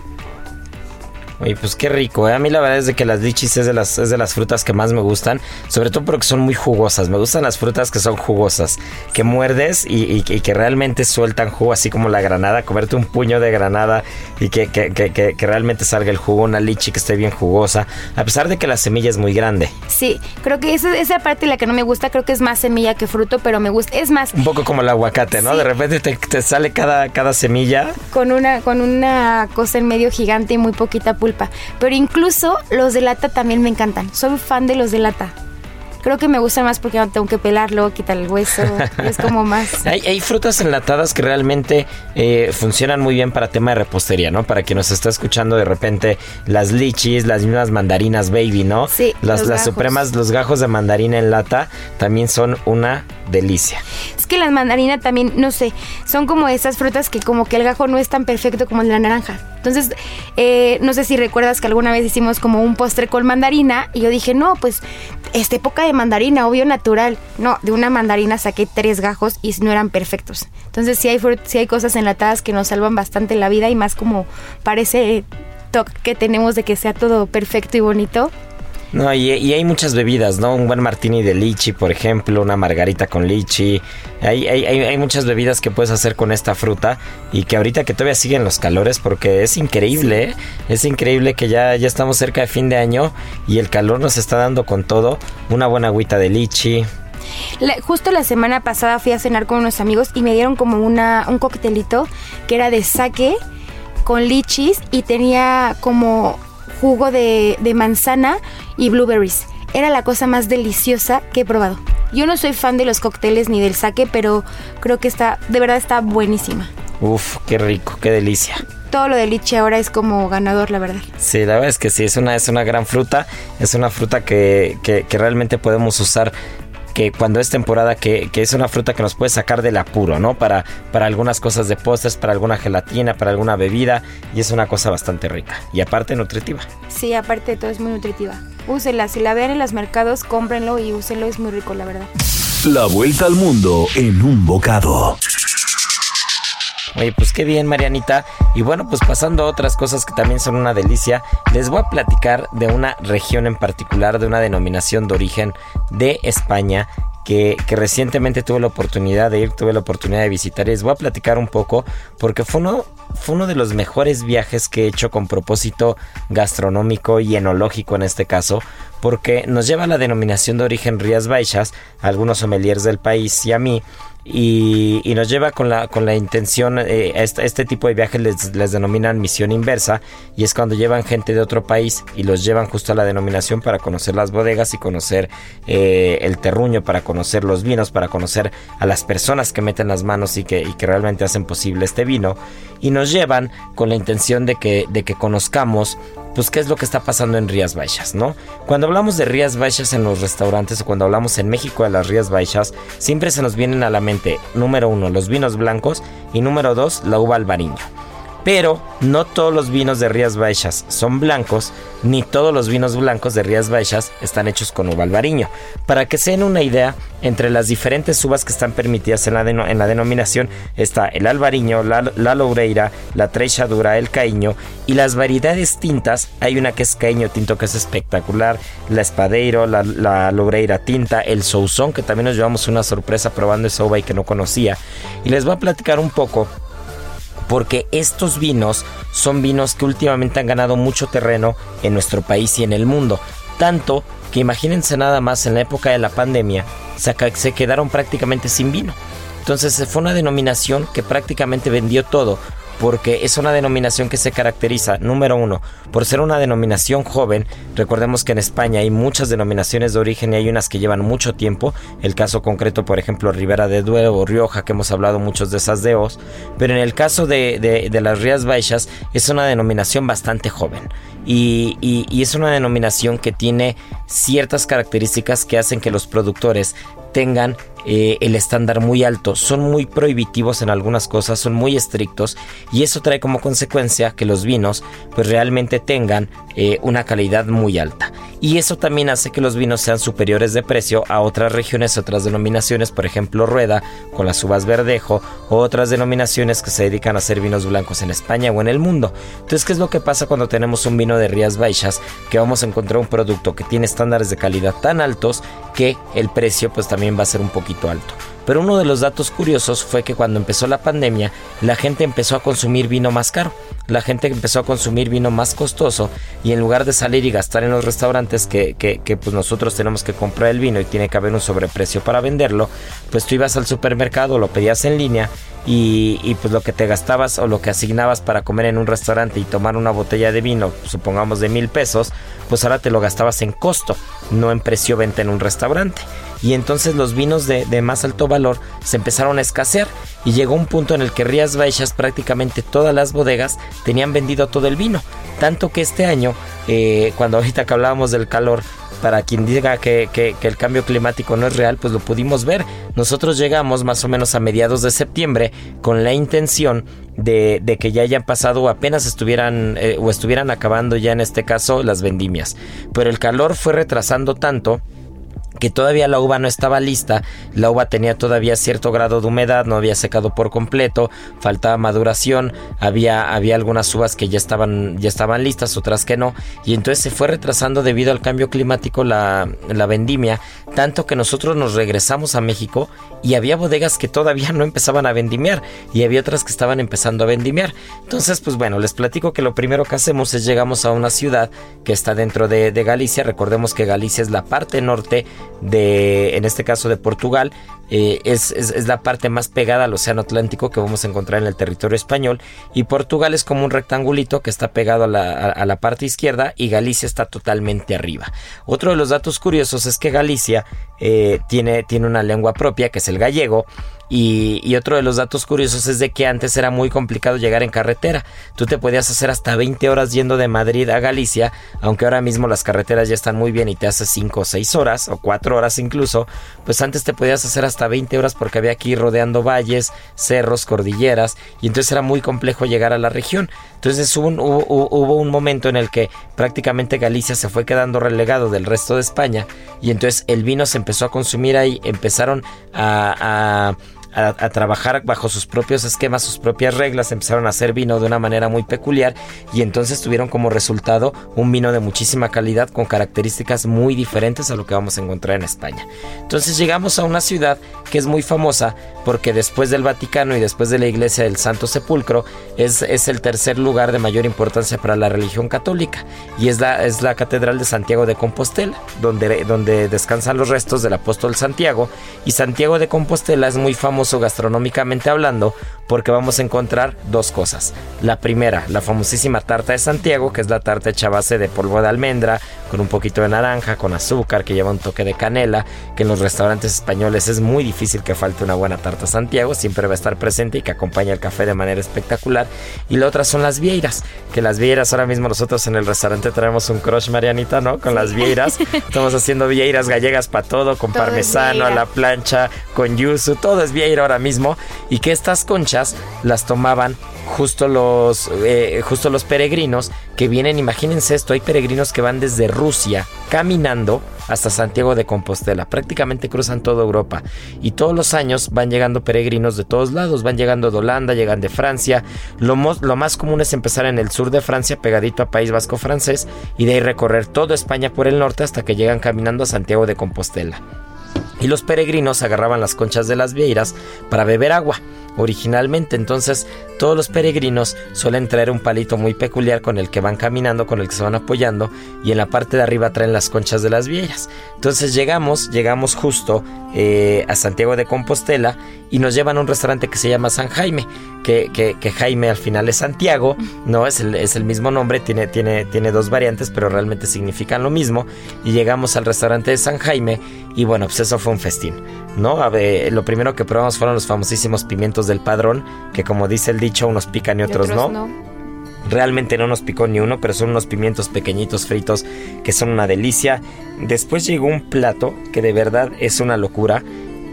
Oye, pues qué rico, ¿eh? A mí la verdad es de que las lichis es de las, es de las frutas que más me gustan, sobre todo porque son muy jugosas. Me gustan las frutas que son jugosas, que muerdes y, y- y que realmente sueltan jugo, así como la granada, comerte un puño de granada y que, que- que- que- que realmente salga el jugo, una lichi que esté bien jugosa, a pesar de que la semilla es muy grande. Sí, creo que esa, esa parte la que no me gusta, creo que es más semilla que fruto, pero me gusta. Es más, Un poco como el aguacate, ¿no? Sí. De repente te, te sale cada, cada semilla. con una, con una cosa en medio gigante y muy poquita pulpa. Pero incluso los de lata también me encantan. Soy fan de los de lata. Creo que me gustan más porque no tengo que pelarlo, quitar el hueso. es como más. Hay, hay frutas enlatadas que realmente eh, funcionan muy bien para tema de repostería, ¿no? Para quien nos está escuchando de repente, las lichis, las mismas mandarinas baby, ¿no? Sí, Las, los las gajos. supremas, los gajos de mandarina en lata también son una delicia. Es que las mandarinas también, no sé, son como esas frutas que como que el gajo no es tan perfecto como el de la naranja. Entonces, eh, no sé si recuerdas que alguna vez hicimos como un postre con mandarina y yo dije, no, pues esta época de mandarina, obvio natural. No, de una mandarina saqué tres gajos y no eran perfectos. Entonces sí hay, sí hay cosas enlatadas que nos salvan bastante la vida y más como parece toque que tenemos de que sea todo perfecto y bonito. No, y, y hay muchas bebidas, ¿no? Un buen martini de lichi, por ejemplo, una margarita con lichi. Hay, hay, hay, hay muchas bebidas que puedes hacer con esta fruta y que ahorita que todavía siguen los calores, porque es increíble, ¿eh? es increíble que ya, ya estamos cerca de fin de año y el calor nos está dando con todo. Una buena agüita de lichi. La- justo la semana pasada fui a cenar con unos amigos y me dieron como una, un coctelito que era de sake con lichis y tenía como jugo de, de manzana y blueberries. Era la cosa más deliciosa que he probado. Yo no soy fan de los cócteles ni del sake, pero creo que está, de verdad está buenísima. Uf, qué rico, qué delicia. Todo lo de lichi ahora es como ganador, la verdad. Sí, la verdad es que sí, es una, es una gran fruta, es una fruta que, que, que realmente podemos usar que cuando es temporada, que, que es una fruta que nos puede sacar del apuro, ¿no? Para, para algunas cosas de postres, para alguna gelatina, para alguna bebida, y es una cosa bastante rica y aparte nutritiva. Sí, aparte de todo es muy nutritiva. Úsela, si la ven en los mercados, cómprenlo y úsenlo, es muy rico, la verdad. La vuelta al mundo en un bocado. Oye, pues qué bien, Marianita. Y bueno, pues pasando a otras cosas que también son una delicia, les voy a platicar de una región en particular, de una denominación de origen de España. Que, recientemente tuve la oportunidad de ir, tuve la oportunidad de visitar y les voy a platicar un poco porque fue uno, de los mejores viajes que he hecho con propósito gastronómico y enológico en este caso, porque nos lleva a la denominación de origen Rías Baixas, algunos sommeliers del país y a mí, y, nos lleva con la, con la intención, eh, este, este tipo de viajes les, les denominan misión inversa y es cuando llevan gente de otro país y los llevan justo a la denominación para conocer las bodegas y conocer eh, el terruño, para conocer los vinos, para conocer a las personas que meten las manos y que, y que realmente hacen posible este vino. Y nos llevan con la intención de que, de que conozcamos pues qué es lo que está pasando en Rías Baixas, ¿no? Cuando hablamos de Rías Baixas en los restaurantes o cuando hablamos en México de las Rías Baixas, siempre se nos vienen a la mente, número uno, los vinos blancos y número dos, la uva albariño. Pero no todos los vinos de Rías Baixas son blancos, ni todos los vinos blancos de Rías Baixas están hechos con uva albariño. Para que se den una idea, entre las diferentes uvas que están permitidas en la, en la denominación está el albariño, la, la loureira, la treixadura, el caíño y las variedades tintas. Hay una que es caíño tinto que es espectacular, la espadeiro, la, la loureira tinta, el sousón que también nos llevamos una sorpresa probando esa uva y que no conocía. Y les voy a platicar un poco porque estos vinos son vinos que últimamente han ganado mucho terreno en nuestro país y en el mundo. Tanto que imagínense nada más en la época de la pandemia, se, quedaron prácticamente sin vino. Entonces fue una denominación que prácticamente vendió todo, porque es una denominación que se caracteriza, número uno, por ser una denominación joven. Recordemos que en España hay muchas denominaciones de origen y hay unas que llevan mucho tiempo. El caso concreto, por ejemplo, Ribera de Duero o Rioja, que hemos hablado muchos de esas deos. Pero en el caso de, las Rías Baixas, es una denominación bastante joven. Y, y, es una denominación que tiene ciertas características que hacen que los productores tengan eh, el estándar muy alto, son muy prohibitivos en algunas cosas, son muy estrictos y eso trae como consecuencia que los vinos pues realmente tengan eh, una calidad muy alta y eso también hace que los vinos sean superiores de precio a otras regiones, otras denominaciones, por ejemplo Rueda con las uvas verdejo o otras denominaciones que se dedican a hacer vinos blancos en España o en el mundo. Entonces, ¿qué es lo que pasa cuando tenemos un vino de Rías Baixas? Que vamos a encontrar un producto que tiene estándares de calidad tan altos que el precio pues también va a ser un poquito alto. Pero uno de los datos curiosos fue que cuando empezó la pandemia, la gente empezó a consumir vino más caro. La gente empezó a consumir vino más costoso y en lugar de salir y gastar en los restaurantes que, que, pues nosotros tenemos que comprar el vino y tiene que haber un sobreprecio para venderlo, pues tú ibas al supermercado, lo pedías en línea y, y, pues lo que te gastabas o lo que asignabas para comer en un restaurante y tomar una botella de vino, supongamos de mil pesos, pues ahora te lo gastabas en costo, no en precio venta en un restaurante y entonces los vinos de, más alto valor se empezaron a escasear y llegó un punto en el que Rías Baixas prácticamente todas las bodegas tenían vendido todo el vino, tanto que este año, eh, cuando ahorita que hablábamos del calor, para quien diga que, el cambio climático no es real, pues lo pudimos ver. Nosotros llegamos más o menos a mediados de septiembre con la intención de, que ya hayan pasado o apenas estuvieran eh, o estuvieran acabando ya en este caso las vendimias. Pero el calor fue retrasando tanto que todavía la uva no estaba lista, la uva tenía todavía cierto grado de humedad, no había secado por completo, faltaba maduración, había, había algunas uvas que ya estaban, ya estaban listas, otras que no, y entonces se fue retrasando debido al cambio climático la, la vendimia, tanto que nosotros nos regresamos a México y había bodegas que todavía no empezaban a vendimiar y había otras que estaban empezando a vendimiar. Entonces, pues bueno, les platico que lo primero que hacemos es llegamos a una ciudad que está dentro de, de Galicia, recordemos que Galicia es la parte norte de, en este caso de Portugal, eh, es, la parte más pegada al Océano Atlántico que vamos a encontrar en el territorio español y Portugal es como un rectangulito que está pegado a la, parte izquierda y Galicia está totalmente arriba. Otro de los datos curiosos es que Galicia eh, tiene, tiene una lengua propia que es el gallego y, otro de los datos curiosos es de que antes era muy complicado llegar en carretera. Tú te podías hacer hasta 20 horas yendo de Madrid a Galicia, aunque ahora mismo las carreteras ya están muy bien y te haces 5 o 6 horas o 4 horas incluso. Pues antes te podías hacer hasta 20 horas porque había aquí rodeando valles, cerros, cordilleras y entonces era muy complejo llegar a la región. Entonces hubo un, hubo, un momento en el que prácticamente Galicia se fue quedando relegado del resto de España y entonces el vino se empezó a consumir ahí, empezaron a, trabajar bajo sus propios esquemas, sus propias reglas, empezaron a hacer vino de una manera muy peculiar y entonces tuvieron como resultado un vino de muchísima calidad con características muy diferentes a lo que vamos a encontrar en España. Entonces llegamos a una ciudad que es muy famosa porque después del Vaticano y después de la iglesia del Santo Sepulcro es, es el tercer lugar de mayor importancia para la religión católica y es la, es la Catedral de Santiago de Compostela, donde, donde descansan los restos del apóstol Santiago y Santiago de Compostela es muy famoso gastronómicamente hablando porque vamos a encontrar dos cosas. La primera, la famosísima tarta de Santiago, que es la tarta hecha a base de polvo de almendra, con un poquito de naranja, con azúcar, que lleva un toque de canela, que en los restaurantes españoles es muy difícil que falte una buena tarta Santiago, siempre va a estar presente y que acompaña el café de manera espectacular. Y la otra son las vieiras, que las vieiras ahora mismo nosotros en el restaurante traemos un crush Marianita, ¿no? Con las vieiras. Estamos haciendo vieiras gallegas para todo, con parmesano a la plancha, con yuzu, todo es vieira ahora mismo. Y que estas conchas las tomaban justo los, eh, justo los peregrinos que vienen, imagínense esto, hay peregrinos que van desde Rusia caminando hasta Santiago de Compostela, prácticamente cruzan toda Europa y todos los años van llegando peregrinos de todos lados, van llegando de Holanda, llegan de Francia, lo, lo más común es empezar en el sur de Francia, pegadito a País Vasco francés, y de ahí recorrer toda España por el norte hasta que llegan caminando a Santiago de Compostela y los peregrinos agarraban las conchas de las vieiras para beber agua originalmente. Entonces, todos los peregrinos suelen traer un palito muy peculiar con el que van caminando, con el que se van apoyando, y en la parte de arriba traen las conchas de las vieiras. Entonces llegamos, llegamos justo eh, a Santiago de Compostela y nos llevan a un restaurante que se llama San Jaime, que, que, Jaime al final es Santiago, no es el, es el mismo nombre, tiene, tiene, tiene dos variantes, pero realmente significan lo mismo. Y llegamos al restaurante de San Jaime y bueno, pues eso fue un festín, ¿no? Lo primero que probamos fueron los famosísimos pimientos del padrón, que como dice el dicho, unos pican y otros, no. Realmente no nos picó ni uno, pero son unos pimientos pequeñitos fritos que son una delicia. Después llegó un plato que de verdad es una locura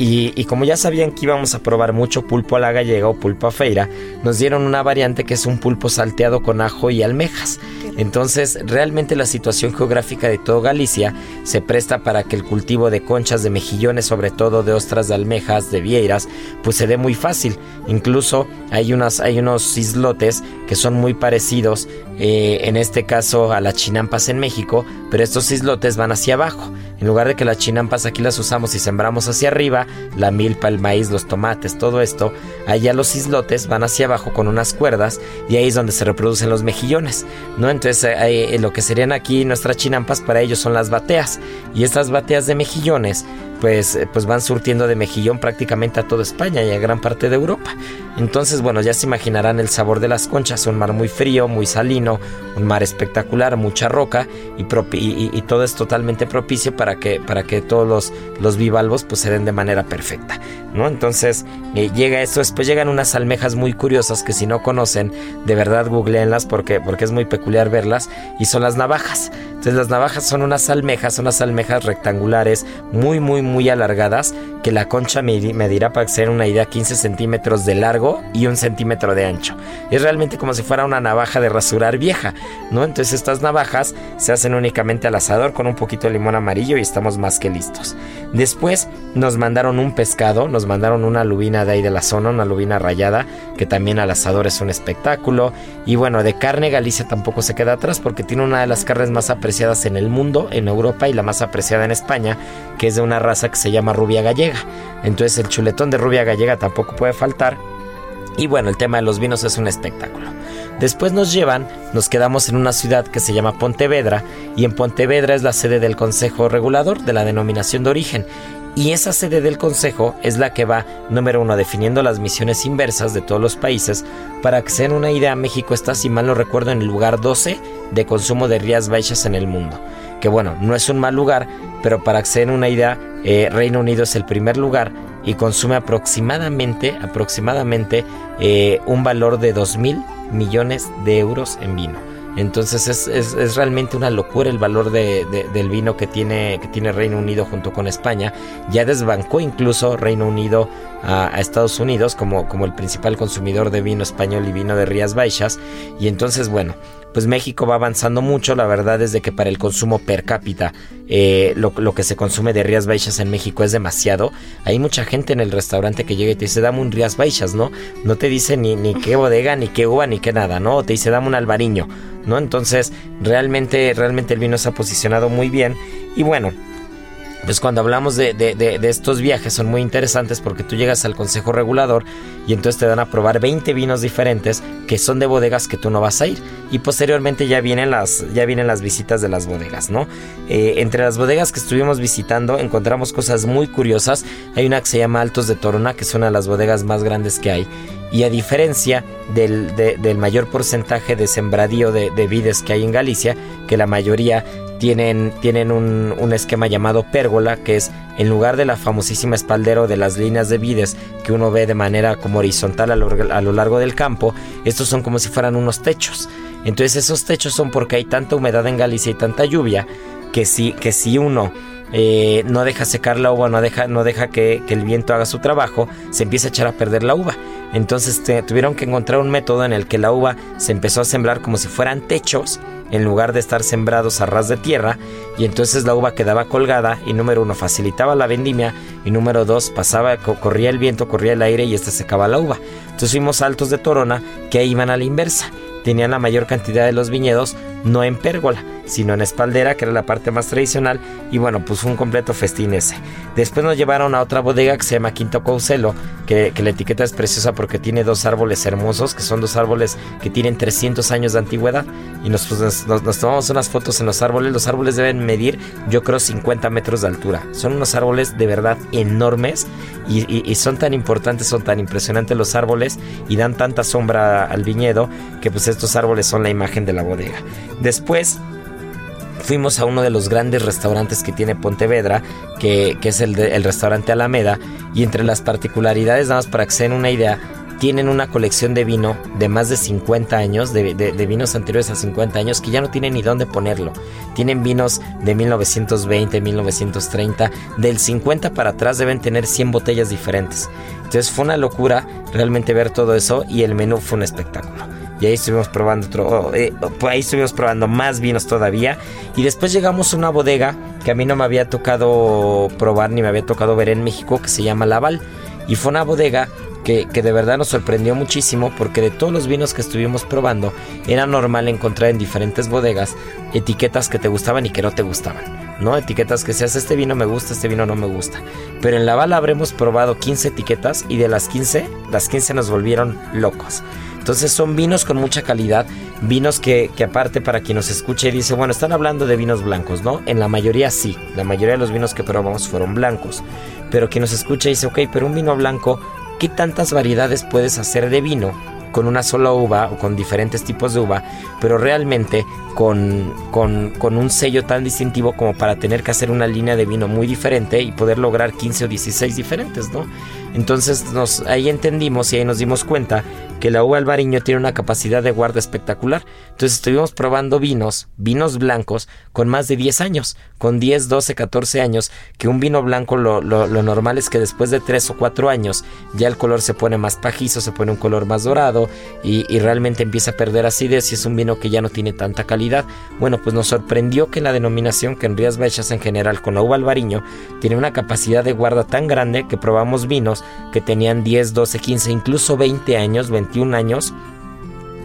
y, como ya sabían que íbamos a probar mucho pulpo a la gallega o pulpo a feira, nos dieron una variante que es un pulpo salteado con ajo y almejas. Entonces, realmente la situación geográfica de todo Galicia se presta para que el cultivo de conchas, de mejillones, sobre todo de ostras, de almejas, de vieiras, pues se dé muy fácil. Incluso hay, unas, hay unos islotes que son muy parecidos, eh, en este caso a las chinampas en México, pero estos islotes van hacia abajo. En lugar de que las chinampas aquí las usamos y sembramos hacia arriba, la milpa, el maíz, los tomates, todo esto, allá los islotes van hacia abajo con unas cuerdas y ahí es donde se reproducen los mejillones, ¿no? Entonces eh, lo que serían aquí nuestras chinampas para ellos son las bateas y estas bateas de mejillones pues, eh, pues van surtiendo de mejillón prácticamente a toda España y a gran parte de Europa. Entonces, bueno, ya se imaginarán el sabor de las conchas, un mar muy frío, muy salino, un mar espectacular, mucha roca y, y, todo es totalmente propicio para que, para que todos los, los bivalvos pues se den de manera perfecta, ¿no? Entonces eh, llega esto, después llegan unas almejas muy curiosas que si no conocen, de verdad googleenlas porque, porque es muy peculiar verlas y son las navajas. Entonces las navajas son unas almejas, unas almejas rectangulares muy, muy, muy alargadas que la concha medirá para que se una idea 15 centímetros de largo y un centímetro de ancho. Es realmente como si fuera una navaja de rasurar vieja, ¿no? Entonces estas navajas se hacen únicamente al asador con un poquito de limón amarillo y estamos más que listos. Después nos mandaron un pescado, nos mandaron una lubina de ahí de la zona, una lubina rayada, que también al asador es un espectáculo. Y bueno, de carne Galicia tampoco se queda atrás porque tiene una de las carnes más apreciadas en el mundo, en Europa y la más apreciada en España, que es de una raza que se llama rubia gallega. Entonces el chuletón de rubia gallega tampoco puede faltar. Y bueno, el tema de los vinos es un espectáculo. Después nos llevan, nos quedamos en una ciudad que se llama Pontevedra y en Pontevedra es la sede del Consejo Regulador de la denominación de origen y esa sede del Consejo es la que va, número uno, definiendo las misiones inversas de todos los países. Para que se den una idea, México está, si mal no recuerdo, en el lugar 12 de consumo de Rías Baixas en el mundo. Que bueno, no es un mal lugar, pero para que se den una idea, eh, Reino Unido es el primer lugar y consume aproximadamente, aproximadamente eh, un valor de 2 mil millones de euros en vino. Entonces es, realmente una locura el valor del vino que tiene, que tiene Reino Unido junto con España. Ya desbancó incluso Reino Unido a, Estados Unidos como, como el principal consumidor de vino español y vino de Rías Baixas. Y entonces, bueno, pues México va avanzando mucho. La verdad es de que para el consumo per cápita, eh, lo, que se consume de Rías Baixas en México es demasiado. Hay mucha gente en el restaurante que llega y te dice, dame un Rías Baixas, ¿no? No te dice ni, ni qué bodega, ni qué uva, ni qué nada, ¿no? Te dice, dame un albariño, ¿no? Entonces, realmente, realmente el vino se ha posicionado muy bien. Y bueno, pues cuando hablamos de, estos viajes son muy interesantes porque tú llegas al consejo regulador y entonces te dan a probar 20 vinos diferentes que son de bodegas que tú no vas a ir y posteriormente ya vienen las, ya vienen las visitas de las bodegas, ¿no? Eh, entre las bodegas que estuvimos visitando encontramos cosas muy curiosas. Hay una que se llama Altos de Torona, que es una de las bodegas más grandes que hay. Y a diferencia del, del mayor porcentaje de sembradío de, de vides que hay en Galicia, que la mayoría tienen, tienen un, esquema llamado pérgola, que es en lugar de la famosísima espaldero de las líneas de vides que uno ve de manera como horizontal a lo, largo del campo, estos son como si fueran unos techos. Entonces esos techos son porque hay tanta humedad en Galicia y tanta lluvia que si, que si uno eh, no deja secar la uva, no deja, no deja que, el viento haga su trabajo, se empieza a echar a perder la uva. Entonces tuvieron que encontrar un método en el que la uva se empezó a sembrar como si fueran techos en lugar de estar sembrados a ras de tierra y entonces la uva quedaba colgada y número uno facilitaba la vendimia y número dos pasaba, corría el viento, corría el aire y esta secaba la uva. Entonces fuimos altos de Torona que iban a la inversa tenían la mayor cantidad de los viñedos no en pérgola, sino en espaldera, que era la parte más tradicional, y bueno, pues fue un completo festín ese. Después nos llevaron a otra bodega que se llama Quinto Coucelo, que, la etiqueta es preciosa porque tiene dos árboles hermosos, que son dos árboles que tienen 300 años de antigüedad, y nos, pues, nos, tomamos unas fotos en los árboles, los árboles deben medir, yo creo, 50 metros de altura. Son unos árboles de verdad enormes, y, y- son tan importantes, son tan impresionantes los árboles y dan tanta sombra al viñedo que pues estos árboles son la imagen de la bodega. Después fuimos a uno de los grandes restaurantes que tiene Pontevedra, que, es el, el restaurante Alameda, y entre las particularidades, nada más para que se den una idea, tienen una colección de vino de más de 50 años, de, vinos anteriores a 50 años, que ya no tienen ni dónde ponerlo. Tienen vinos de 1920, 1930, del 50 para atrás deben tener 100 botellas diferentes. Entonces fue una locura realmente ver todo eso y el menú fue un espectáculo. Y ahí estuvimos probando otro, oh, eh, pues ahí estuvimos probando más vinos todavía. Y después llegamos a una bodega que a mí no me había tocado probar ni me había tocado ver en México, que se llama Laval. Y fue una bodega que, de verdad nos sorprendió muchísimo porque de todos los vinos que estuvimos probando, era normal encontrar en diferentes bodegas etiquetas que te gustaban y que no te gustaban. ¿no? Etiquetas que seas, este vino me gusta, este vino no me gusta. Pero en Laval habremos probado 15 etiquetas y de las 15, las 15 nos volvieron locos. Entonces son vinos con mucha calidad, vinos que, que aparte para quien nos escuche y dice, bueno, están hablando de vinos blancos, ¿no? En la mayoría sí, la mayoría de los vinos que probamos fueron blancos. Pero quien nos escucha dice, ok, pero un vino blanco, ¿qué tantas variedades puedes hacer de vino? con una sola uva o con diferentes tipos de uva, pero realmente con, con, con un sello tan distintivo como para tener que hacer una línea de vino muy diferente y poder lograr 15 o 16 diferentes, ¿no? Entonces nos, ahí entendimos y ahí nos dimos cuenta que la uva albariño tiene una capacidad de guarda espectacular. Entonces estuvimos probando vinos, vinos blancos con más de 10 años, con 10, 12, 14 años, que un vino blanco lo, lo, normal es que después de 3 o 4 años ya el color se pone más pajizo, se pone un color más dorado y, y realmente empieza a perder acidez y es un vino que ya no tiene tanta calidad. Bueno, pues nos sorprendió que la denominación que en Rías Baixas en general con la uva albariño tiene una capacidad de guarda tan grande que probamos vinos que tenían 10, 12, 15, incluso 20 años, 21 años.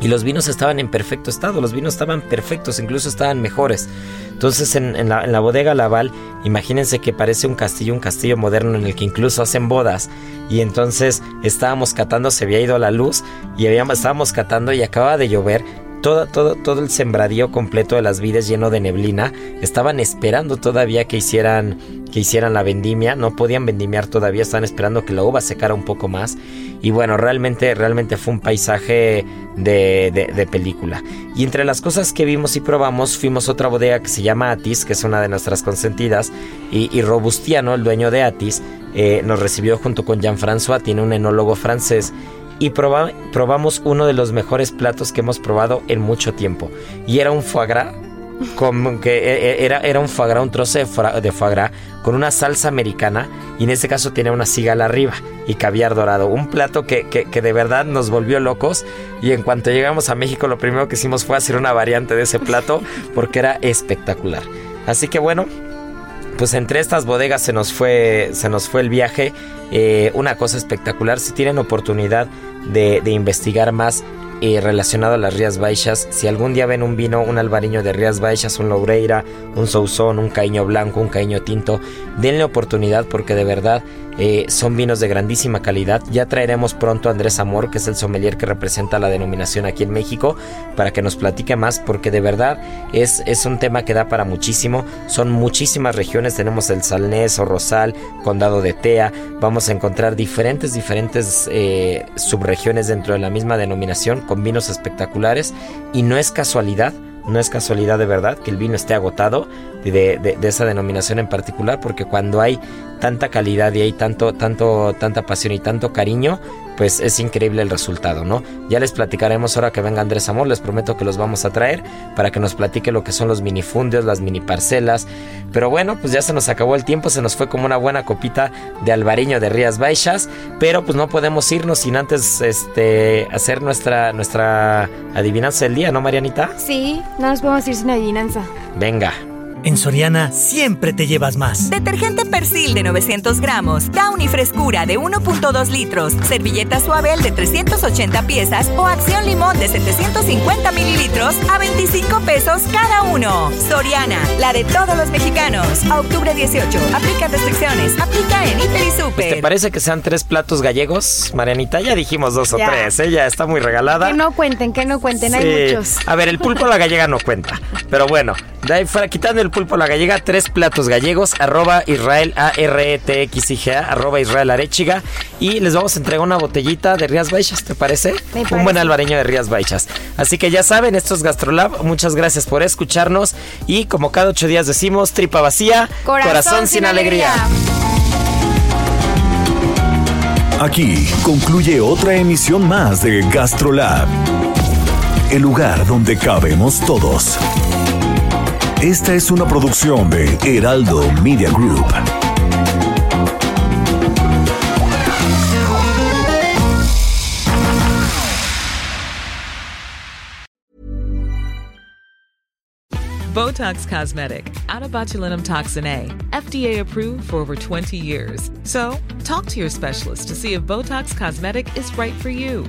Y los vinos estaban en perfecto estado, los vinos estaban perfectos, incluso estaban mejores. Entonces en, la, la, bodega Laval, imagínense que parece un castillo, un castillo moderno en el que incluso hacen bodas. Y entonces estábamos catando, se había ido la luz y habíamos, estábamos catando y acababa de llover. Todo, todo, todo el sembradío completo de las vides lleno de neblina. Estaban esperando todavía que hicieran, que hicieran la vendimia. No podían vendimiar todavía, estaban esperando que la uva secara un poco más. Y bueno, realmente, realmente fue un paisaje de, de, película. Y entre las cosas que vimos y probamos, fuimos a otra bodega que se llama Atis, que es una de nuestras consentidas. Y, y Robustiano, el dueño de Atis, eh, nos recibió junto con Jean-François, tiene un enólogo francés. Y proba, probamos uno de los mejores platos que hemos probado en mucho tiempo. Y era un foie gras como que era, era un foie gras, un trozo de foie, de foie gras con una salsa americana y en este caso tenía una cigala arriba y caviar dorado. Un plato que, que, que, de verdad nos volvió locos y en cuanto llegamos a México lo primero que hicimos fue hacer una variante de ese plato porque era espectacular. Así que bueno, pues entre estas bodegas se nos fue, se nos fue el viaje. Eh, una cosa espectacular, si tienen oportunidad de, investigar más eh, relacionado a las Rías Baixas. Si algún día ven un vino, un albariño de Rías Baixas, un Loureira, un Sousón, un Caíño Blanco, un Caíño Tinto, denle oportunidad porque de verdad eh, son vinos de grandísima calidad. Ya traeremos pronto a Andrés Amor, que es el sommelier que representa la denominación aquí en México, para que nos platique más porque de verdad es, es un tema que da para muchísimo. Son muchísimas regiones, tenemos el Salnés o Rosal, Condado de Tea, vamos a encontrar diferentes, diferentes eh, subregiones dentro de la misma denominación con vinos espectaculares y no es casualidad, no es casualidad de verdad que el vino esté agotado de, de, de, esa denominación en particular porque cuando hay tanta calidad y hay tanto, tanto, tanta pasión y tanto cariño, pues es increíble el resultado, ¿no? Ya les platicaremos ahora que venga Andrés Amor, les prometo que los vamos a traer para que nos platique lo que son los minifundios, las mini parcelas. Pero bueno, pues ya se nos acabó el tiempo, se nos fue como una buena copita de albariño de Rías Baixas, pero pues no podemos irnos sin antes este hacer nuestra nuestra adivinanza del día, ¿no, Marianita? Sí, no nos podemos ir sin adivinanza. Venga. En Soriana siempre te llevas más. Detergente Persil de 900 gramos, Downy Frescura de 1.2 litros, servilleta Suabel de 380 piezas o Acción Limón de 750 mililitros a 25 pesos cada uno. Soriana, la de todos los mexicanos. A octubre 18, aplica restricciones, aplica en Hiper y Super. ¿Te parece que sean tres platos gallegos, Marianita? Ya dijimos dos ya. o tres, ella ¿eh? está muy regalada. Que no cuenten, que no cuenten, sí. hay muchos. A ver, el pulpo a la gallega no cuenta, pero bueno, De ahí fuera, quitando el pulpo a la gallega, tres platos gallegos, arroba Israel A-R-E-T-X-I-G-A, arroba Israel Arechiga. Y les vamos a entregar una botellita de Rías Baixas, ¿te parece? Me Un buen albareño de Rías Baixas. Así que ya saben, esto es Gastrolab. Muchas gracias por escucharnos. Y como cada ocho días decimos, tripa vacía, corazón, sin, alegría. Aquí concluye otra emisión más de Gastrolab, el lugar donde cabemos todos. Esta es una producción de Heraldo Media Group. Botox Cosmetic, out of botulinum toxin A, FDA approved for over 20 years. So, talk to your specialist to see if Botox Cosmetic is right for you.